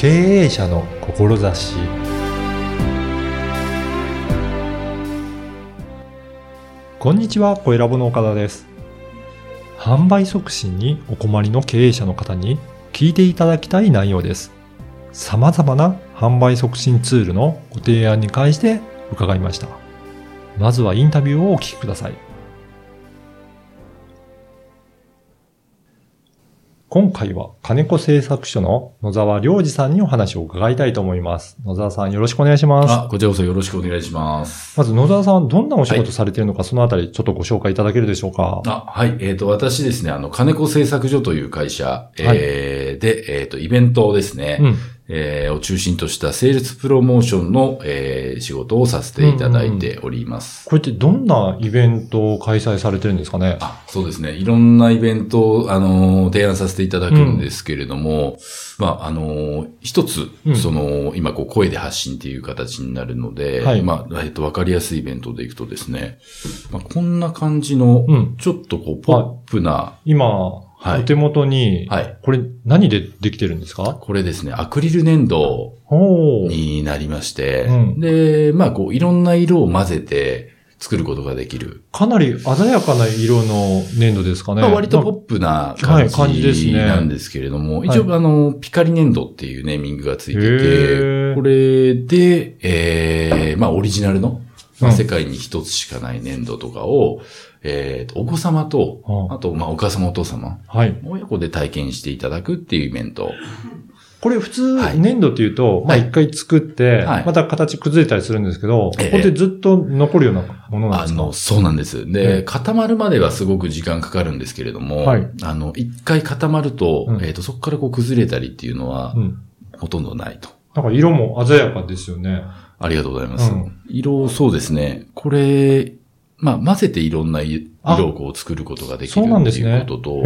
経営者の志こんにちは、小ラボの岡田です。販売促進にお困りの経営者の方に聞いていただきたい内容です。様々な販売促進ツールのご提案に関して伺いました。まずはインタビューをお聞きください。今回は金子製作所の野沢良二さんにお話を伺いたいと思います。野沢さんよろしくお願いします。あ、こちらこそよろしくお願いします。まず野沢さんどんなお仕事されているのか、そのあたりちょっとご紹介いただけるでしょうか？あ、はい。えっ、と、私ですね、あの、金子製作所という会社、えーで、えっ、と、イベントですね、うん。えーを中心としたセールスプロモーションの、えー仕事をさせていただいております。これってどんなイベントを開催されてるんですかね？あ、そうですね。いろんなイベントを、あのー提案させていただくんですけれども、まあ、あのー一つ、うん。その、今、こう、声で発信っていう形になるので、はい。まあ、えっと、わかりやすいイベントでいくとですね、まあ、こんな感じの、うん。ちょっとこう、ポップな、今、はいお手元に、はい。これ何でできてるんですか？これですね、アクリル粘土。になりまして、うんで、まあ、こう、いろんな色を混ぜて作ることができる。かなり鮮やかな色の粘土ですかね。まあ、割とポッなプなはい感じ感じですねなんですけれども、はい一応、あの、ピカリ粘土っていうネーミングがついてへてー、これで、えー、まあ、オリジナルの、まあうん世界に一つしかない粘土とかを、えーと、お子様と、うんあと、まあ、お母様お父様、はい。親子で体験していただくっていうイベント。これ普通、はい粘土っていうと、まあはい一回作って、はいまた形崩れたりするんですけど、ええこれってずっと残るようなものなんですか？あの、そうなんです。ええで、固まるまではすごく時間かかるんですけれども、はいあの、一回固まると、うんえっ、と、そこからこう崩れたりっていうのはう、ん。ほとんどないと。なんか色も鮮やかですよね。ありがとうございます。うん色、そうですね。これ、まあ、混ぜていろんな色あをこう作ることができそるっていうことと、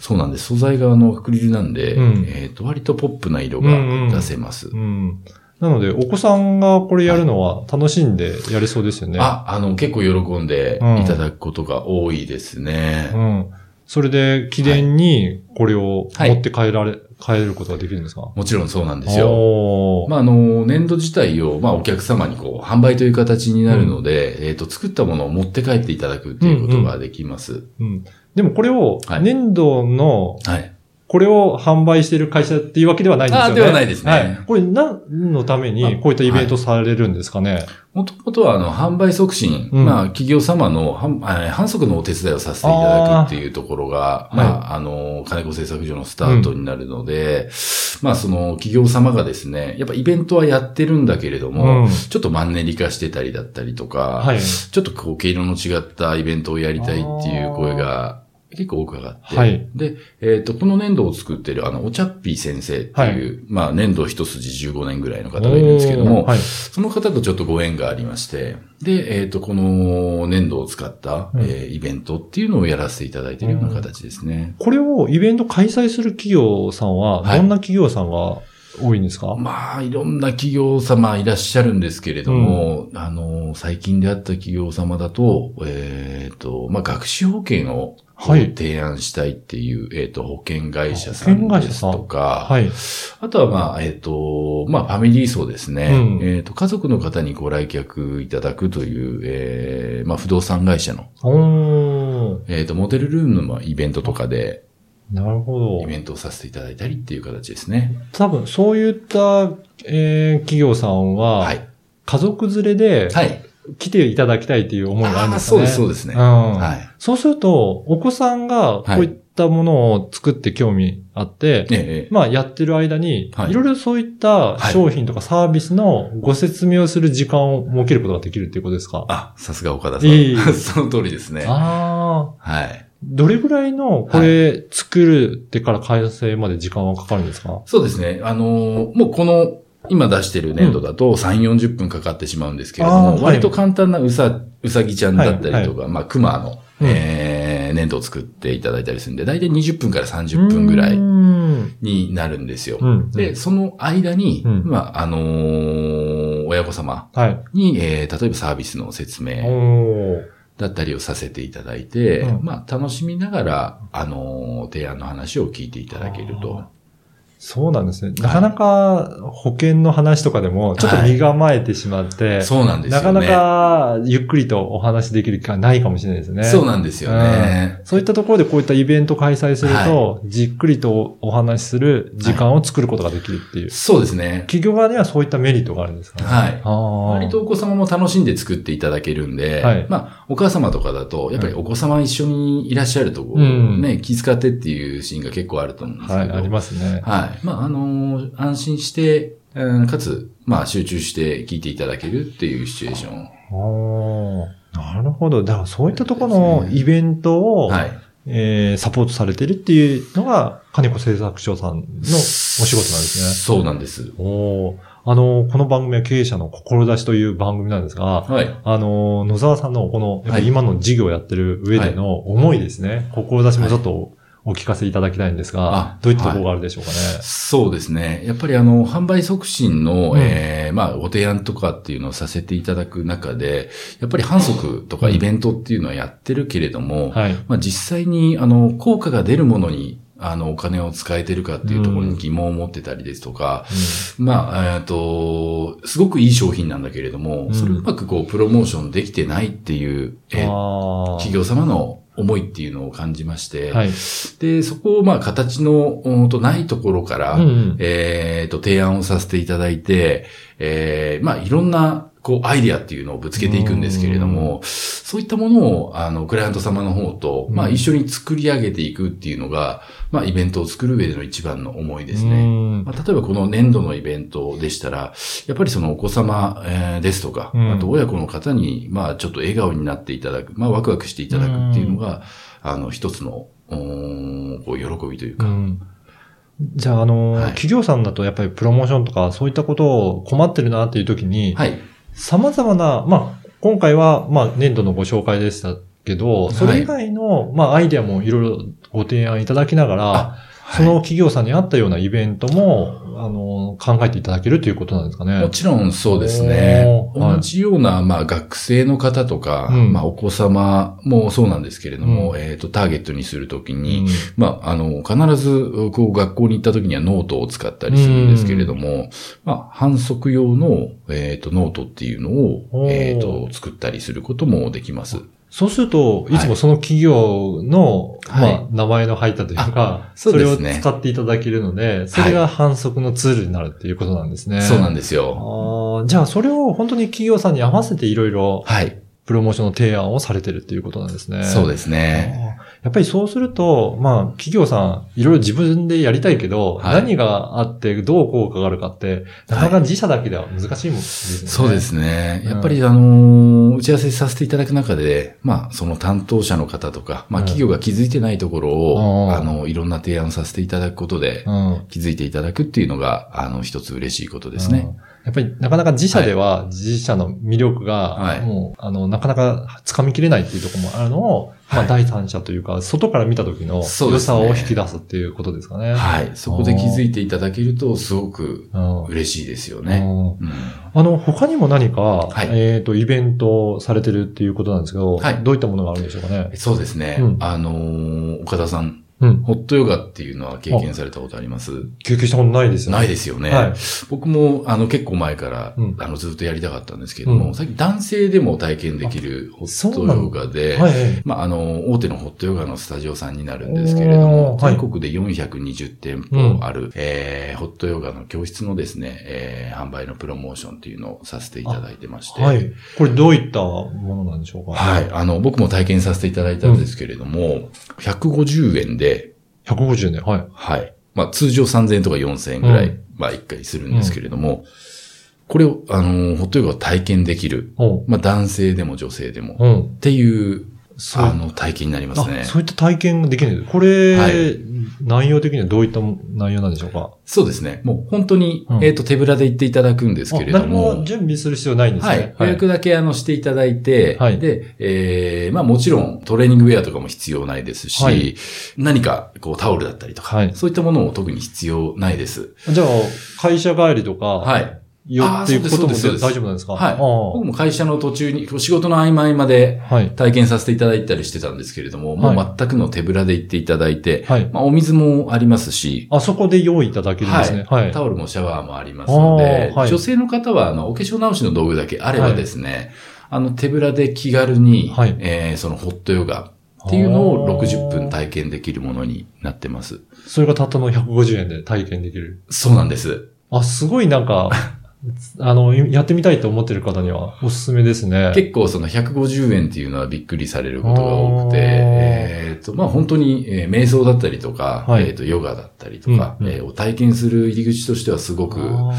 そうなんです。素材があの、アクリルなんで、うんえっ、と、割とポップな色うんうんが出せます。うん。なので、お子さんがこれやるのは楽しんでやれそうですよね。あ、あの、結構喜んでいただくことが多いですね。うん。それで、記念にこれをはい持って帰られ、帰ることができるんですか？もちろんそうなんですよ。まあ、あの、粘土自体を、まあ、お客様にこう、販売という形になるので、えっ、と、作ったものを持って帰っていただくっていうことができます。うん。でもこれを、はい粘土の、はい。これを販売している会社っていうわけではないんですよね。あではないですねはい。これ何のためにこういったイベントされるんですかね？もともとは、あの、販売促進、うんまあ、企業様の販促のお手伝いをさせていただくっていうところが、ーまあ、あの、金子製作所のスタートになるので、まあ、その、企業様がですね、やっぱイベントはやってるんだけれども、うんちょっとマンネリ化してたりだったりとか、はい。ちょっとこう、毛色の違ったイベントをやりたいっていう声が結構多く上がって、はい。で、えっ、と、この粘土を作ってる、あの、おちゃっぴー先生っていう、まあ、粘土一筋15年ぐらいの方がいるんですけども、はい。その方とちょっとご縁がありまして、で、えっ、と、この粘土を使った、うん。えーイベントっていうのをやらせていただいているような形ですね。これをイベント開催する企業さんは、はい。どんな企業さんが多いんですか、まあ、いろんな企業様いらっしゃるんですけれども、あの、最近であった企業様だと、えっ、と、まあ、学習保険をはい提案したいっていう、えっ、と、保険会社さんですとか、はい。あとは、まあ、えっ、と、まあ、ファミリー層ですね。うんえっ、と、家族の方にご来客いただくという、えーまあ、不動産会社の。えっ、と、モデルルームのイベントとかで、なるほどイ。ベントをさせていただいたりっていう形ですね。多分、そういった、えー企業さんは、はい。家族連れではい。来ていただきたいっていう思いがあるんですよね。そうです、そうですね。うんはい。そうすると、お子さんがこういったものを作って興味あって、ええ、まあやってる間に、はいいろいろそういったはい商品とかサービスのご説明をする時間を設けることができるっていうことですか？あ、さすが岡田さん。いい その通りですね。ああ。はい。どれぐらいの、これ、作るってから完成まで時間はかかるんですか？そうですね。あのーもうこの、今出してる粘土だと3、40分かかってしまうんですけれども、割と簡単なうさ、うさぎちゃんだったりとか、まあ、熊の、うんえー、粘土を作っていただいたりするんで、だいたい20分から30分ぐらいうん。になるんですよ。うん。で、その間に、うんまあ、あのー親御様はい。に、えー、例えばサービスの説お明ーだったりをさせていただいて、うんまあ、楽しみながら、あのー提案の話を聞いていただけると。そうなんですね。なかなか保険の話とかでも、ちょっと身構えてしまって、そうなんですよね。なかなかゆっくりとお話できる機会ないかもしれないですね。そうなんですよね。そういったところでこういったイベント開催すると、じっくりとお話しする時間を作ることができるっていう。そうですね。企業側にはそういったメリットがあるんですか？ね。はい割とお子様も楽しんで作っていただけるんで、はいまあ、お母様とかだと、やっぱりお子様一緒にいらっしゃると、こううんね、気遣ってっていうシーンが結構あると思うんですはい、けど。ありますね。はい。まあ、あのー安心して、うんかつ、まあ、集中して聞いていただけるっていうシチュエーション。おーなるほど。だからそういったところのイベントを、はい。えーサポートされてるっていうのが、金子製作所さんのお仕事なんですね。そうなんです。おーあの、この番組は経営者の志という番組なんですが、はい。あの、野沢さんのこの、やっぱはいり今の事業をやってる上での思いですね。志もちょっとお聞かせいただきたいんですが、あどういったところがあるでしょうかね？そうですね。やっぱりあの、販売促進の、うん。ええまあ、ご提案とかっていうのをさせていただく中で、やっぱり反則とかイベントっていうのはやってるけれども、はい。まあ、実際に、あの、効果が出るものに、あの、お金を使えてるかっていうところに疑問を持ってたりですとか、まあ、えっ、と、すごくいい商品なんだけれども、うん。それをうまくこう、プロモーションできてないっていう、え企業様の思いっていうのを感じまして、はい。で、そこをまあ、形の、うんとないところから、うんうんえっ、と、提案をさせていただいて、えーまあ、いろんな、こう、アイディアっていうのをぶつけていくんですけれども、そういったものを、あの、クライアント様の方と、まあ、うん一緒に作り上げていくっていうのが、まあ、イベントを作る上での一番の思いですうね。ん。まあ、例えばこの年度のイベントでしたら、やっぱりそのお子様、えーですとか、うん。あと親子の方に、まあちょっと笑顔になっていただく、まあワクワクしていただくっていうのが、あの一つの、こう喜びというか、うん。じゃあ、あの、はい。企業さんだとやっぱりプロモーションとかそういったことを困ってるなっていう時に、はい。様々な、まあ、今回は、まあ、年度のご紹介でしたけど、それ以外の、まあ、アイデアもいろいろご提案いただきながら、あその企業さんに合ったようなイベントも、あの、考えていただけるということなんですかね。もちろんそうですね。同じような、まあ学生の方とか、うん。まあお子様もそうなんですけれども、うん。えっ、と、ターゲットにするときうに、ん。まあ、あの、必ず、こう、学校に行った時にはノートを使ったりするんですけれども、まあ、販促用の、えっ、と、ノートっていうのを、えっ、と、作ったりすることもできます。そうすると、いつもその企業の、はいまあ、名前の入ったというか、そうそれを使っていただけるので、それが販促のツールになるっていうことなんですね。そうなんでですよ。あーじゃあ、それを本当に企業さんに合わせていろいろはい。プロモーションの提案をされてるっていうことなんですね。そうですね。やっぱりそうすると、まあ、企業さん、いろいろ自分でやりたいけど、はい何があって、どう効果があるかって、なかなか自社だけでは難しいもんですね。そうですね。うんやっぱり、あのー打ち合わせさせていただく中で、まあ、その担当者の方とか、まあ、うん企業が気づいてないところうんを、あの、いろんな提案させていただくことで、うん。気づいていただくっていうのが、あの、一つ嬉しいことですね。うん。やっぱりなかなか自社では自社の魅力がはい、もう、あの、なかなか掴みきれないっていうところもあるのを、まあ、はい第三者というか、外から見た時の良さを引き出すっていうことですかね。はい。そこで気づいていただけると、すごくうん。嬉しいですよね。あの、他にも何か、いえっ、と、イベントされてるっていうことなんですけど、はいどういったものがあるんでしょうかね。そうですね。うんあのー岡田さん、うん。ホットヨガっていうのは経験されたことあります？経験したことないですよね。ないですよね。はい。僕も、あの、結構前から、うんあの、ずっとやりたかったんですけども、うん最近男性でも体験できるホットヨガで。まあ、あの、大手のホットヨガのスタジオさんになるんですけれども、全国で420店舗ある、えーホットヨガの教室のですね、えー販売のプロモーションというのをさせていただいてまして、はい。これどういったものなんでしょうか？はい。あの、僕も体験させていただいたんですけれども、150円で、150年。はい。はい。まあ、通常3000円とか4000円ぐらい、うまあ、一回するんですけれども、これを、あの、ホットヨガを体験できる。まあ、男性でも女性でも。っうん。ていうあの、体験になりますねあ。そういった体験ができる。これ、はい内容的にはどういった内容なんでしょうか？そうですね。もう本当に、うんえっ、と、手ぶらで行っていただくんですけれどあ何もも。準備する必要ないんですはね。い。予約だけあのしていただいて、はいで、えー、まあもちろんトレーニングウェアとかも必要ないですし、はい何かこうタオルだったりとか、はいそういったものも特に必要ないです。じゃあ、会社帰りとか、はい。よっていうことも大丈夫なんですか？はい僕も会社の途中に、仕事の合間合間ではい。体験させていただいたりしてたんですけれども、もうは全くの手ぶらで行っていただいて、はい。まあ、お水もありますし、あそこで用意いただけるんですね。はい。タオルもシャワーもありますので、女性の方は、あの、お化粧直しの道具だけあればですね、あの、手ぶらで気軽に、はいえーそのホットヨガっていうのをあー60分体験できるものになってます。それがたったの150円で体験できる。そうなんです。あ、すごいなんか、あの、やってみたいと思ってる方にはおすすめですね。結構その150円っていうのはびっくりされることが多くて、えっ、と、まあ本当に、えー瞑想だったりとか、はい。えっ、と、ヨガだったりとか、うんうん。えーを体験する入り口としてはすごく、あ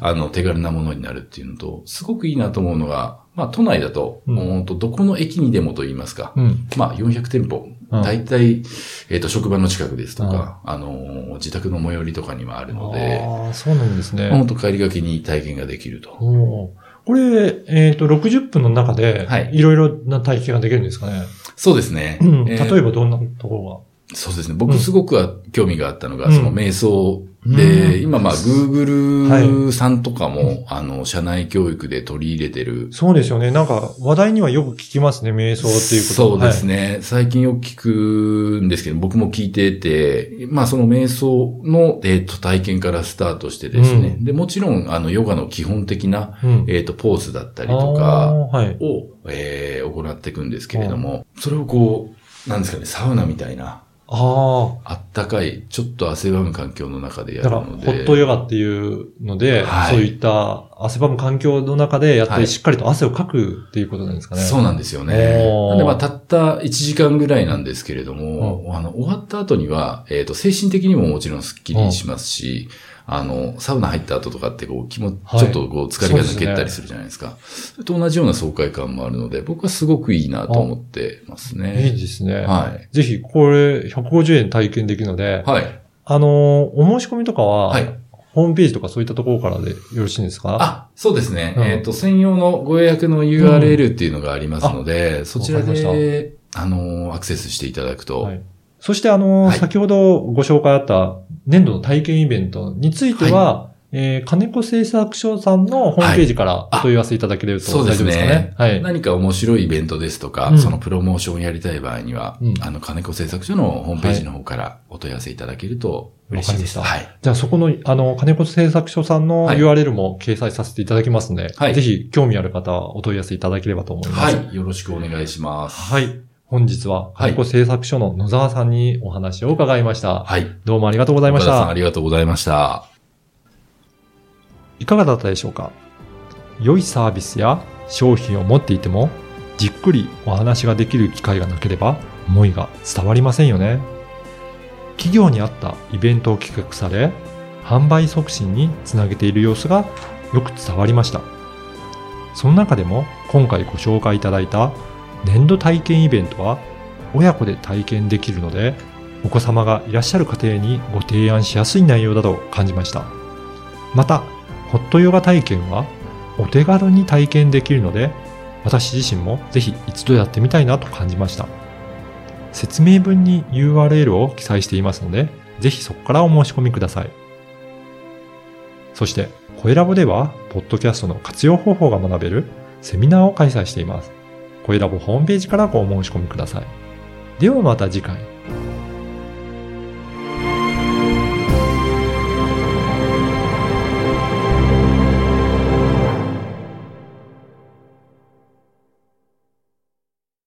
あの、手軽なものになるっていうのと、すごくいいなと思うのが、まあ都内だと、うん。もう本当どこの駅にでもと言いますか、ーうん。まあ400店舗、うん大体、えっ、と、職場の近くですとか、あのー、自宅の最寄りとかにもあるので、ああ、そうなんですね。本当帰りがけに体験ができると。これ、えっ、と、60分の中で、はいいろいろな体験ができるんですかね。そうですね。うん。えー例えばどんなとこそうですね。僕すごくは興味があったのが、うんその瞑想うんで、今まあは Google さんとかも、あの、社内教育で取り入れてる。そうですよね。なんか、話題にはよく聞きますね、瞑想っていうことそうですね。最近よく聞くんですけど、僕も聞いてて、まあその瞑想の、えっ、と、体験からスタートしてですね。うで、もちろん、あの、ヨガの基本的な、はい。うん。えっ、と、ポーズだったりとあかーはい。を、えー行っていくんですけれども、それをこう、なんですかね、サウナみたいな、ああったかい、ちょっと汗ばむ環境の中であ。だから、やるので。ホットヨガっていうので、はいそういった汗ばむ環境の中でやって、はいしっかりと汗をかくっていうことなんですかね。そうなんですよね。なんでまあたった1時間ぐらいなんですけれども、あの、終わった後には、えっ、と、精神的にももちろんスッキリしますし、あの、サウナ入った後とかってこう気も、はいちょっとこう疲れが抜けたりするじゃないですか。それと同じような爽快感もあるので、僕はすごくいいなと思ってますいいね。ですね。はい。ぜひ、これ、150円体験できるので、はい。あのー、お申し込みとかは、はいホームページとかそういったところからでよろしいんですか？あ、そうですね。うん。えっ、と、専用のご予約の URL っていうのがありますので、そちらで、あの、アクセスしていただくと、はい。そして、あのー、はい。先ほどご紹介あった年度の体験イベントについては、えー、金子製作所さんのホームページからお問い合わせいただけるとそうです大丈夫ですかね？ね。。はい。何か面白いイベントですとか、うんそのプロモーションをやりたい場合には、うんあの、金子製作所のホームページの方からお問い合わせいただけると嬉しいです。わかはい。じゃあそこの、あの、金子製作所さんのはい URL も掲載させていただきますので、はいぜひ興味ある方はお問い合わせいただければと思います。はい。よろしくお願いします。はい。本日は、はい金子製作所の野沢さんにお話を伺いました。はい。どうもありがとうございました岡田さんあ。りがとうございました。いかがだったでしょうか？良いサービスや商品を持っていても、じっくりお話ができる機会がなければ、思いが伝わりませんよね。企業に合ったイベントを企画され、販売促進につなげている様子がよく伝わりました。その中でも今回ご紹介いただいた年度体験イベントは親子で体験できるので、お子様がいらっしゃる家庭にご提案しやすい内容だと感じました。また、ホットヨガ体験はお手軽に体験できるので、私自身もぜひ一度やってみたいなと感じました。説明文に URL を記載していますので、ぜひそこからお申し込みください。そして、声ラボでは、ポッドキャストの活用方法が学べるセミナーを開催しています。声ラボホームページからご申し込みください。ではまた次回。